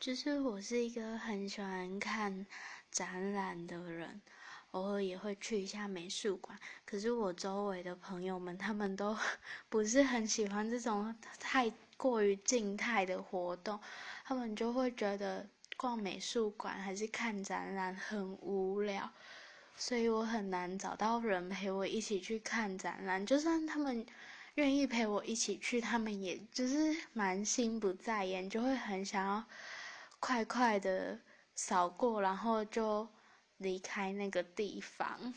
就是我是一个很喜欢看展览的人，偶尔也会去一下美术馆。可是我周围的朋友们，他们都 不是很喜欢这种太过于静态的活动，他们就会觉得逛美术馆还是看展览很无聊，所以我很难找到人陪我一起去看展览。就算他们愿意陪我一起去，他们也就是蛮心不在焉，就会很想要。快快的扫过，然后就离开那个地方。